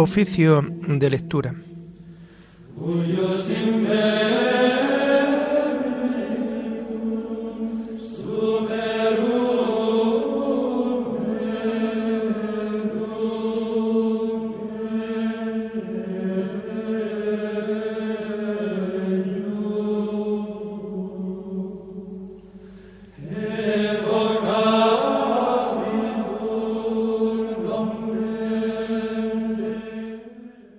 Oficio de lectura.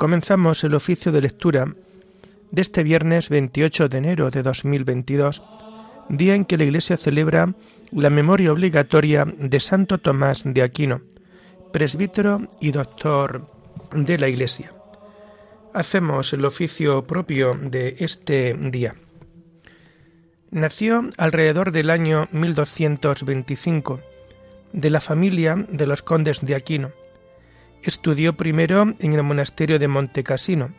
Comenzamos el oficio de lectura de este viernes 28 de enero de 2022, día en que la Iglesia celebra la memoria obligatoria de Santo Tomás de Aquino, presbítero y doctor de la Iglesia. Hacemos el oficio propio de este día. Nació alrededor del año 1225 de la familia de los condes de Aquino Estudió primero en el monasterio de Montecassino,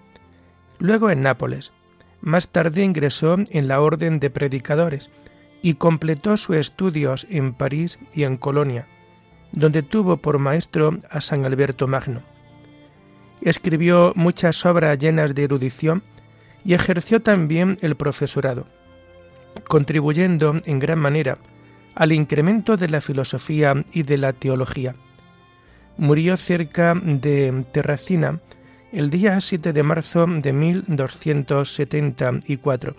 luego en Nápoles. Más tarde ingresó en la Orden de Predicadores y completó sus estudios en París y en Colonia, donde tuvo por maestro a San Alberto Magno. Escribió muchas obras llenas de erudición y ejerció también el profesorado, contribuyendo en gran manera al incremento de la filosofía y de la teología murió cerca de Terracina el día 7 de marzo de 1274.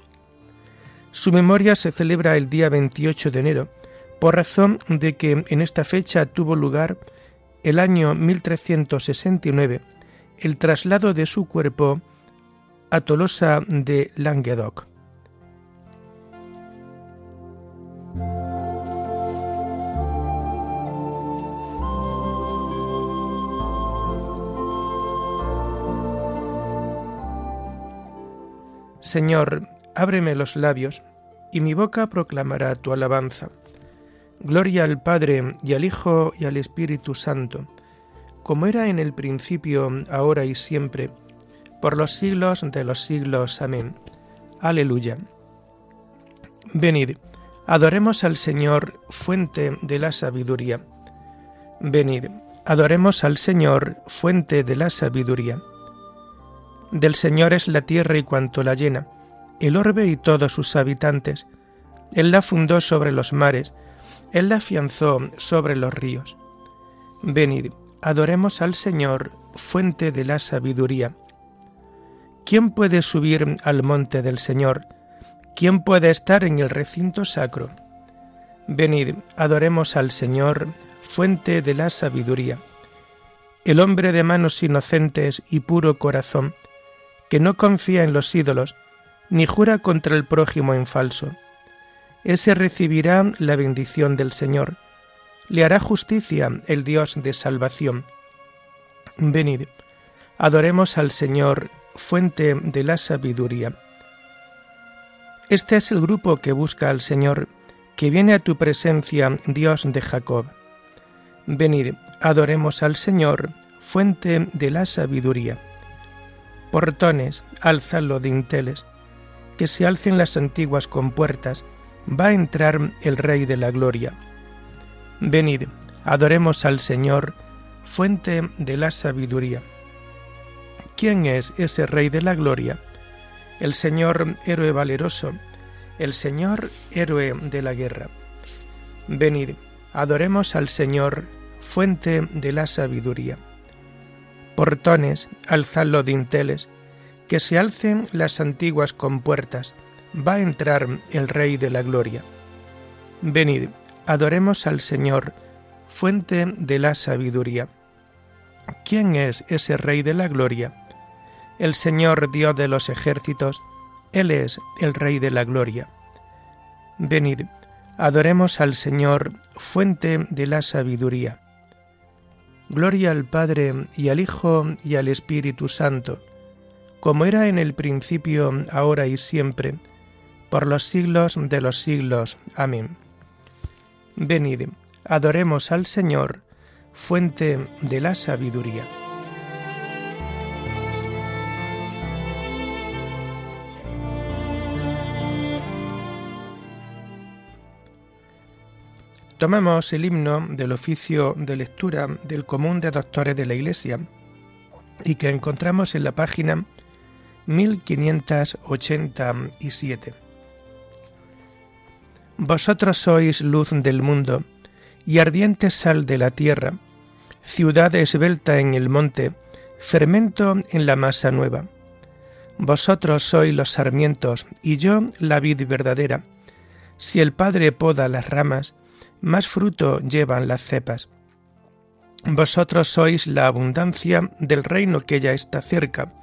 Su memoria se celebra el día 28 de enero, por razón de que en esta fecha tuvo lugar el año 1369 el traslado de su cuerpo a Tolosa de Languedoc. Señor, ábreme los labios, y mi boca proclamará tu alabanza. Gloria al Padre, y al Hijo, y al Espíritu Santo, como era en el principio, ahora y siempre, por los siglos de los siglos. Amén. Aleluya. Venid, adoremos al Señor, fuente de la sabiduría. Venid, adoremos al Señor, fuente de la sabiduría. Del Señor es la tierra y cuanto la llena, el orbe y todos sus habitantes. Él la fundó sobre los mares, Él la afianzó sobre los ríos. Venid, adoremos al Señor, fuente de la sabiduría. ¿Quién puede subir al monte del Señor? ¿Quién puede estar en el recinto sacro? Venid, adoremos al Señor, fuente de la sabiduría. El hombre de manos inocentes y puro corazón, que no confía en los ídolos, ni jura contra el prójimo en falso. Ese recibirá la bendición del Señor, le hará justicia el Dios de salvación. Venid, adoremos al Señor, fuente de la sabiduría. Este es el grupo que busca al Señor, que viene a tu presencia, Dios de Jacob. Venid, adoremos al Señor, fuente de la sabiduría portones, alzalo dinteles, que se alcen las antiguas compuertas, va a entrar el Rey de la Gloria. Venid, adoremos al Señor, fuente de la sabiduría. ¿Quién es ese Rey de la Gloria? El Señor héroe valeroso, el Señor héroe de la guerra. Venid, adoremos al Señor, fuente de la sabiduría portones, alzad los dinteles, que se alcen las antiguas compuertas, va a entrar el Rey de la Gloria. Venid, adoremos al Señor, fuente de la sabiduría. ¿Quién es ese Rey de la Gloria? El Señor Dios de los ejércitos, Él es el Rey de la Gloria. Venid, adoremos al Señor, fuente de la sabiduría. Gloria al Padre y al Hijo y al Espíritu Santo, como era en el principio, ahora y siempre, por los siglos de los siglos. Amén. Venid, adoremos al Señor, fuente de la sabiduría. Tomamos el himno del oficio de lectura del común de doctores de la Iglesia, y que encontramos en la página 1587. Vosotros sois luz del mundo y ardiente sal de la tierra, ciudad esbelta en el monte, fermento en la masa nueva. Vosotros sois los sarmientos y yo la vid verdadera. Si el Padre poda las ramas, más fruto llevan las cepas. Vosotros sois la abundancia del reino que ya está cerca,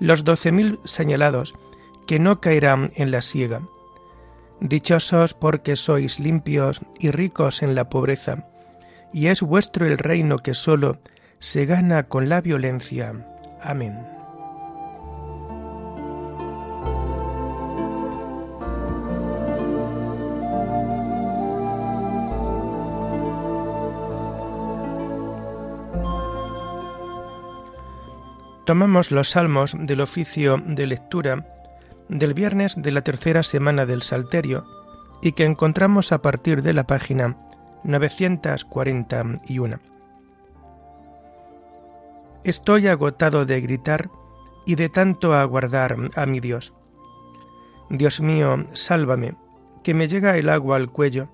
los doce mil señalados, que no caerán en la siega. Dichosos porque sois limpios y ricos en la pobreza, y es vuestro el reino que solo se gana con la violencia. Amén. Tomamos los salmos del oficio de lectura del viernes de la tercera semana del Salterio y que encontramos a partir de la página 941. Estoy agotado de gritar y de tanto aguardar a mi Dios. Dios mío, sálvame, que me llega el agua al cuello,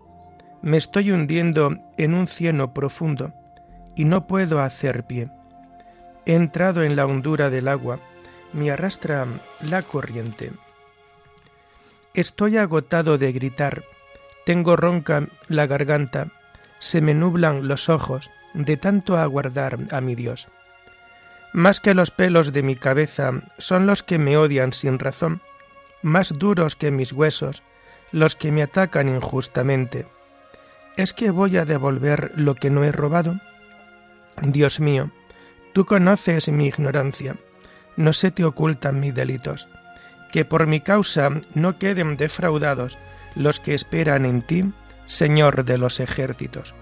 me estoy hundiendo en un cieno profundo y no puedo hacer pie. He entrado en la hondura del agua, me arrastra la corriente. Estoy agotado de gritar, tengo ronca la garganta, se me nublan los ojos de tanto aguardar a mi Dios. Más que los pelos de mi cabeza son los que me odian sin razón, más duros que mis huesos, los que me atacan injustamente. ¿Es que voy a devolver lo que no he robado? Dios mío, Tú conoces mi ignorancia, no se te ocultan mis delitos. Que por mi causa no queden defraudados los que esperan en ti, Señor de los ejércitos.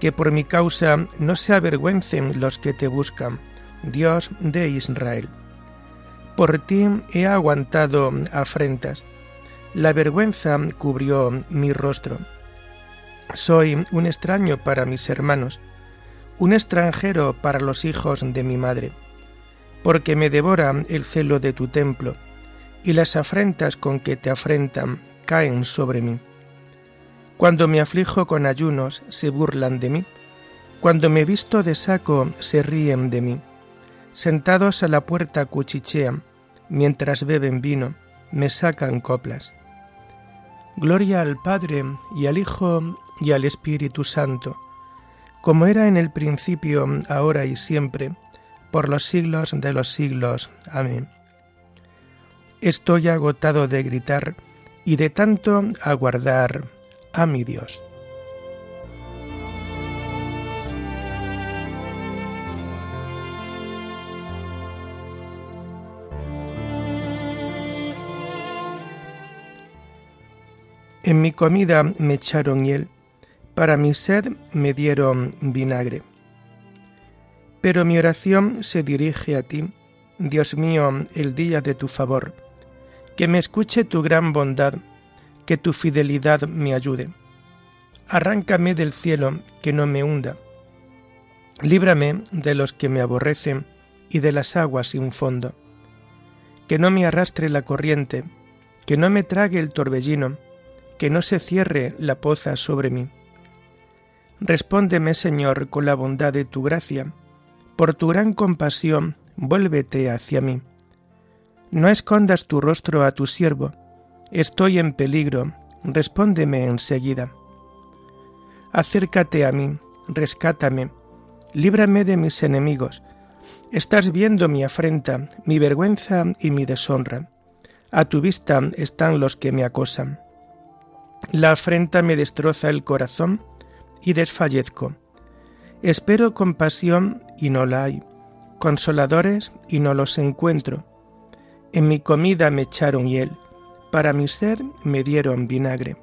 Que por mi causa no se avergüencen los que te buscan, Dios de Israel. Por ti he aguantado afrentas, la vergüenza cubrió mi rostro. Soy un extraño para mis hermanos, un extranjero para los hijos de mi madre, porque me devora el celo de tu templo, y las afrentas con que te afrentan caen sobre mí. Cuando me aflijo con ayunos, se burlan de mí, cuando me visto de saco, se ríen de mí. Sentados a la puerta cuchichean, mientras beben vino, me sacan coplas. Gloria al Padre y al Hijo y al Espíritu Santo, como era en el principio, ahora y siempre, por los siglos de los siglos. Amén. Estoy agotado de gritar y de tanto aguardar a mi Dios. En mi comida me echaron hiel para mi sed me dieron vinagre. Pero mi oración se dirige a ti, Dios mío, el día de tu favor. Que me escuche tu gran bondad, que tu fidelidad me ayude. Arráncame del cielo, que no me hunda. Líbrame de los que me aborrecen y de las aguas sin fondo. Que no me arrastre la corriente, que no me trague el torbellino, que no se cierre la poza sobre mí Respóndeme, Señor, con la bondad de tu gracia. Por tu gran compasión, vuélvete hacia mí. No escondas tu rostro a tu siervo. Estoy en peligro. Respóndeme enseguida. Acércate a mí, rescátame, líbrame de mis enemigos. Estás viendo mi afrenta, mi vergüenza y mi deshonra. A tu vista están los que me acosan. La afrenta me destroza el corazón y desfallezco. Espero compasión y no la hay, consoladores y no los encuentro. En mi comida me echaron hiel, para mi ser me dieron vinagre.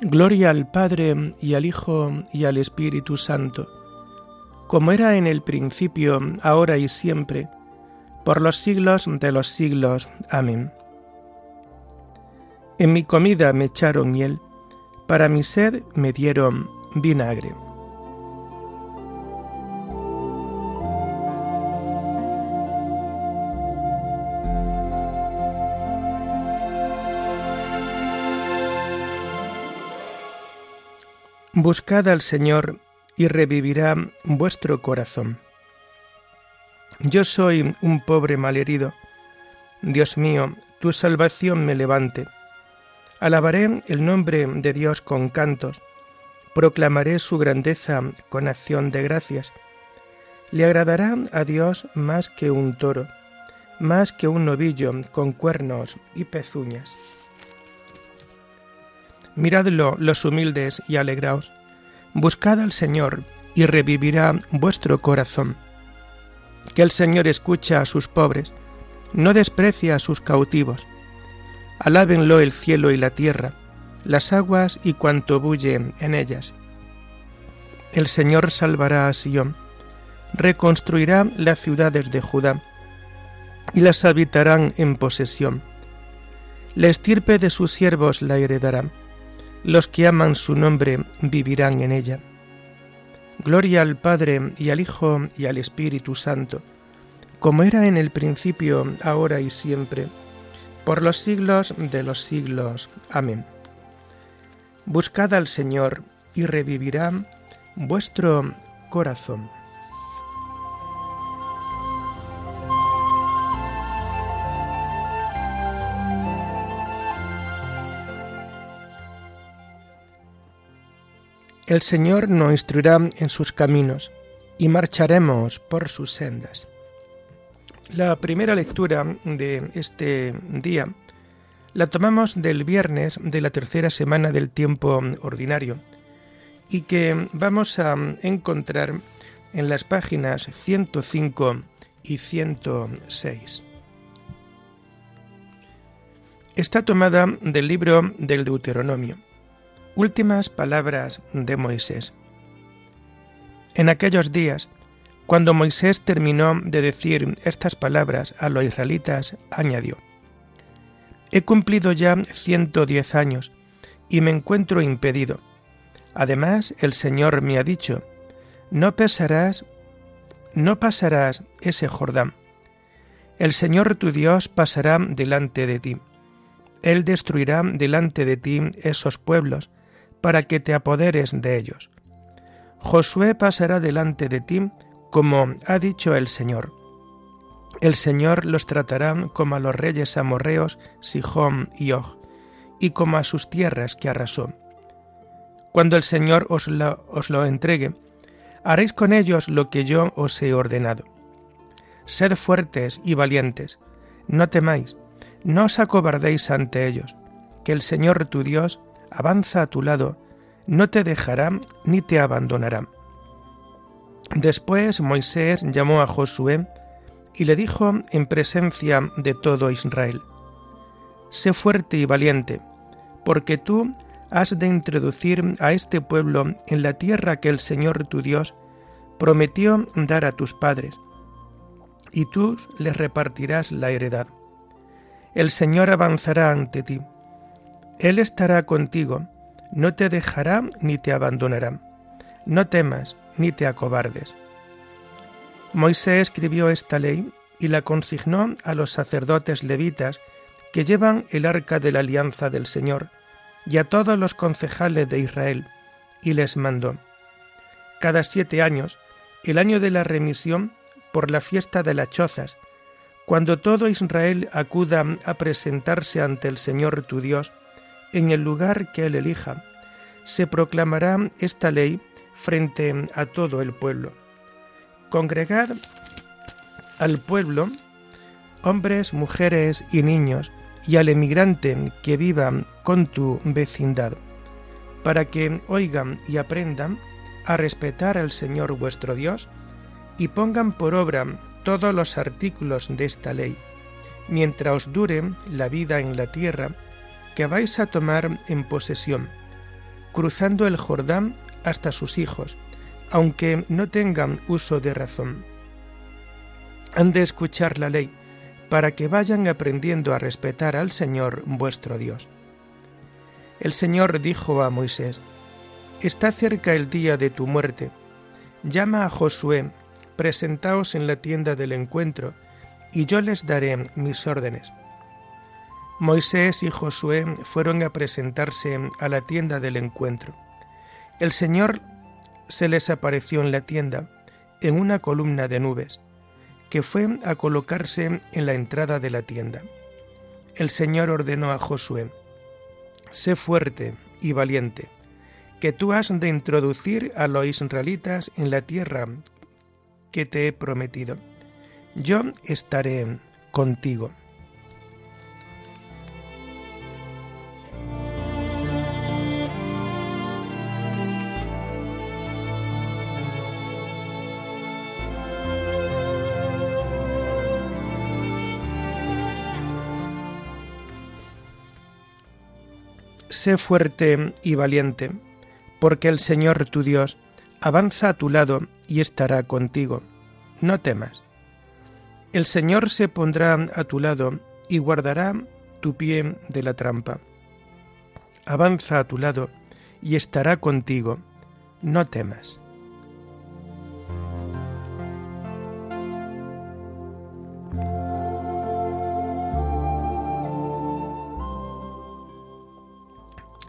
Gloria al Padre y al Hijo y al Espíritu Santo, como era en el principio, ahora y siempre, por los siglos de los siglos. Amén. En mi comida me echaron hiel, para mi ser me dieron vinagre. Buscad al Señor y revivirá vuestro corazón. Yo soy un pobre malherido. Dios mío, tu salvación me levante. Alabaré el nombre de Dios con cantos proclamaré su grandeza con acción de gracias. Le agradará a Dios más que un toro, más que un novillo con cuernos y pezuñas. Miradlo los humildes y alegraos, buscad al Señor y revivirá vuestro corazón. Que el Señor escucha a sus pobres, no desprecia a sus cautivos. Alábenlo el cielo y la tierra, las aguas y cuanto bulle en ellas. El Señor salvará a Sión, reconstruirá las ciudades de Judá, y las habitarán en posesión. La estirpe de sus siervos la heredará los que aman su nombre vivirán en ella. Gloria al Padre y al Hijo y al Espíritu Santo, como era en el principio, ahora y siempre, por los siglos de los siglos. Amén. Buscad al Señor y revivirá vuestro corazón. El Señor nos instruirá en sus caminos y marcharemos por sus sendas. La primera lectura de este día la tomamos del viernes de la tercera semana del tiempo ordinario y que vamos a encontrar en las páginas 105 y 106. Está tomada del libro del Deuteronomio Últimas palabras de Moisés. En aquellos días, cuando Moisés terminó de decir estas palabras a los israelitas, añadió, He cumplido ya ciento diez años y me encuentro impedido. Además, el Señor me ha dicho, no pesarás, no pasarás ese Jordán. El Señor tu Dios pasará delante de ti. Él destruirá delante de ti esos pueblos para que te apoderes de ellos. Josué pasará delante de ti, como ha dicho el Señor. El Señor los tratará como a los reyes amorreos Sihón y Og, y como a sus tierras que arrasó. Cuando el Señor os lo, os lo entregue, haréis con ellos lo que yo os he ordenado. Sed fuertes y valientes, no temáis, no os acobardéis ante ellos, que el Señor tu Dios avanza a tu lado, no te dejará ni te abandonará. Después Moisés llamó a Josué y le dijo en presencia de todo Israel, Sé fuerte y valiente, porque tú has de introducir a este pueblo en la tierra que el Señor tu Dios prometió dar a tus padres, y tú les repartirás la heredad. El Señor avanzará ante ti él estará contigo, no te dejará ni te abandonará. No temas ni te acobardes. Moisés escribió esta ley y la consignó a los sacerdotes levitas que llevan el arca de la alianza del Señor y a todos los concejales de Israel, y les mandó, cada siete años, el año de la remisión por la fiesta de las chozas, cuando todo Israel acuda a presentarse ante el Señor tu Dios, en el lugar que él elija. Se proclamará esta ley frente a todo el pueblo. Congregad al pueblo, hombres, mujeres y niños, y al emigrante que viva con tu vecindad, para que oigan y aprendan a respetar al Señor vuestro Dios y pongan por obra todos los artículos de esta ley, mientras os dure la vida en la tierra que vais a tomar en posesión, cruzando el Jordán hasta sus hijos, aunque no tengan uso de razón. Han de escuchar la ley, para que vayan aprendiendo a respetar al Señor vuestro Dios. El Señor dijo a Moisés, Está cerca el día de tu muerte. Llama a Josué, presentaos en la tienda del encuentro, y yo les daré mis órdenes. Moisés y Josué fueron a presentarse a la tienda del encuentro, El Señor se les apareció en la tienda en una columna de nubes, que fue a colocarse en la entrada de la tienda. El Señor ordenó a Josué, Sé fuerte y valiente, que tú has de introducir a los israelitas en la tierra que te he prometido. Yo estaré contigo. Sé fuerte y valiente, porque el Señor tu Dios avanza a tu lado y estará contigo. No temas. El Señor se pondrá a tu lado y guardará tu pie de la trampa. Avanza a tu lado y estará contigo. No temas.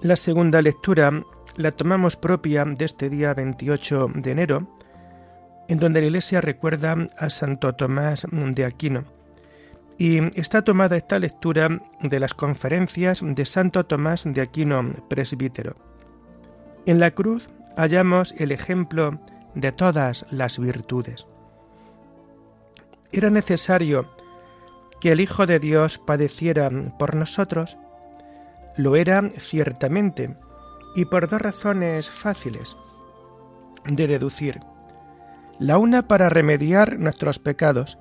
La segunda lectura la tomamos propia de este día 28 de enero, en donde la Iglesia recuerda a Santo Tomás de Aquino. Y está tomada esta lectura de las conferencias de Santo Tomás de Aquino, presbítero. En la cruz hallamos el ejemplo de todas las virtudes. Era necesario que el Hijo de Dios padeciera por nosotros lo era ciertamente, y por dos razones fáciles de deducir. La una para remediar nuestros pecados,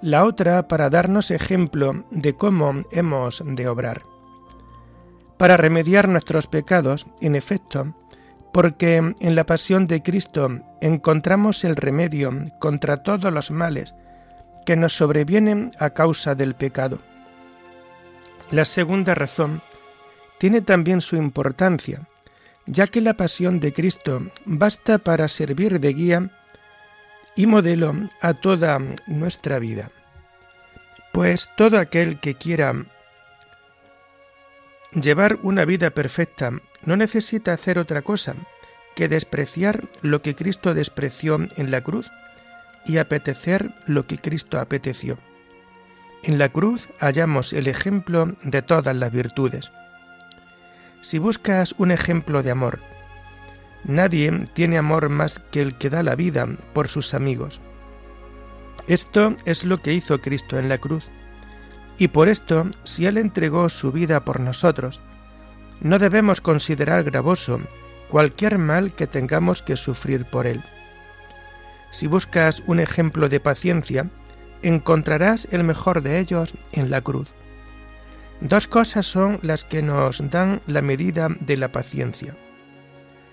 la otra para darnos ejemplo de cómo hemos de obrar. Para remediar nuestros pecados, en efecto, porque en la pasión de Cristo encontramos el remedio contra todos los males que nos sobrevienen a causa del pecado. La segunda razón tiene también su importancia, ya que la pasión de Cristo basta para servir de guía y modelo a toda nuestra vida. Pues todo aquel que quiera llevar una vida perfecta no necesita hacer otra cosa que despreciar lo que Cristo despreció en la cruz y apetecer lo que Cristo apeteció. En la cruz hallamos el ejemplo de todas las virtudes. Si buscas un ejemplo de amor, nadie tiene amor más que el que da la vida por sus amigos. Esto es lo que hizo Cristo en la cruz. Y por esto, si Él entregó su vida por nosotros, no debemos considerar gravoso cualquier mal que tengamos que sufrir por Él. Si buscas un ejemplo de paciencia, encontrarás el mejor de ellos en la cruz. Dos cosas son las que nos dan la medida de la paciencia.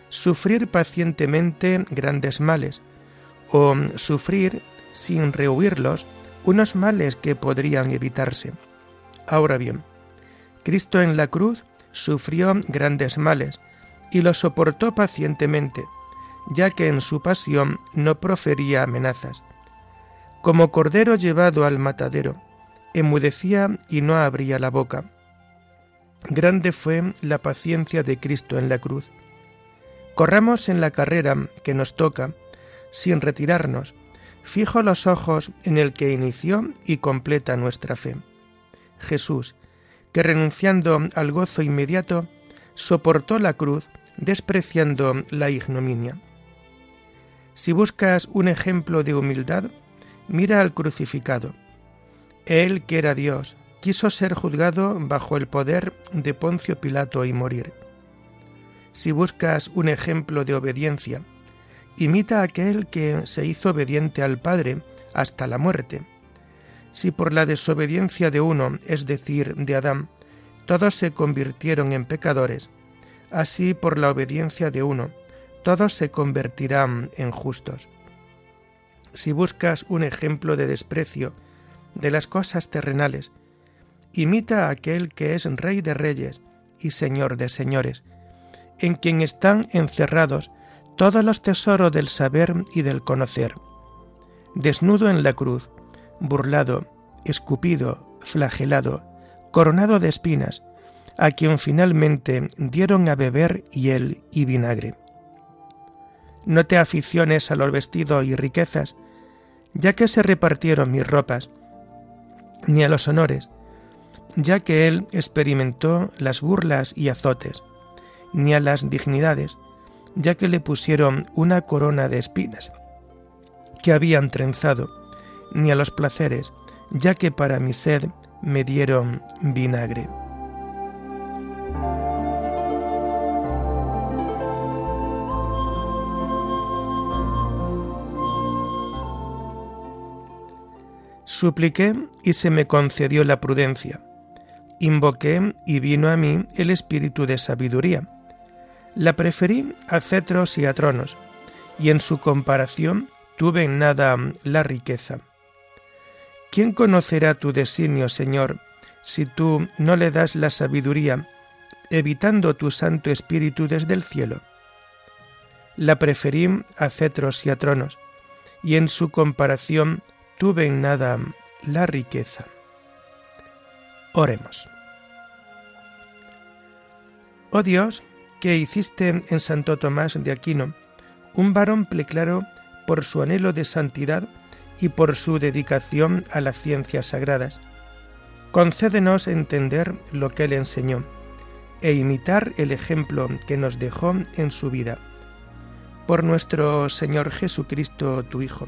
Sufrir pacientemente grandes males o sufrir, sin rehuirlos, unos males que podrían evitarse. Ahora bien, Cristo en la cruz sufrió grandes males y los soportó pacientemente, ya que en su pasión no profería amenazas. Como cordero llevado al matadero, emudecía y no abría la boca. Grande fue la paciencia de Cristo en la cruz. Corramos en la carrera que nos toca, sin retirarnos, fijo los ojos en el que inició y completa nuestra fe. Jesús, que renunciando al gozo inmediato, soportó la cruz, despreciando la ignominia. Si buscas un ejemplo de humildad, mira al crucificado él, que era Dios, quiso ser juzgado bajo el poder de Poncio Pilato y morir. Si buscas un ejemplo de obediencia, imita a aquel que se hizo obediente al Padre hasta la muerte. Si por la desobediencia de uno, es decir, de Adán, todos se convirtieron en pecadores, así por la obediencia de uno, todos se convertirán en justos. Si buscas un ejemplo de desprecio de las cosas terrenales. Imita a aquel que es Rey de Reyes y Señor de Señores, en quien están encerrados todos los tesoros del saber y del conocer. Desnudo en la cruz, burlado, escupido, flagelado, coronado de espinas, a quien finalmente dieron a beber hiel y vinagre. no te aficiones a los vestidos y riquezas, ya que se repartieron mis ropas, ni a los honores, ya que él experimentó las burlas y azotes, ni a las dignidades, ya que le pusieron una corona de espinas que habían trenzado, ni a los placeres, ya que para mi sed me dieron vinagre. Supliqué y se me concedió la prudencia. Invoqué y vino a mí el espíritu de sabiduría. La preferí a cetros y a tronos, y en su comparación tuve en nada la riqueza. ¿Quién conocerá tu designio, Señor, si tú no le das la sabiduría, evitando tu Santo Espíritu desde el cielo? La preferí a cetros y a tronos, y en su comparación en nada la riqueza. Oremos. Oh Dios, que hiciste en Santo Tomás de Aquino un varón pleclaro por su anhelo de santidad y por su dedicación a las ciencias sagradas. Concédenos entender lo que él enseñó e imitar el ejemplo que nos dejó en su vida. Por nuestro Señor Jesucristo, tu Hijo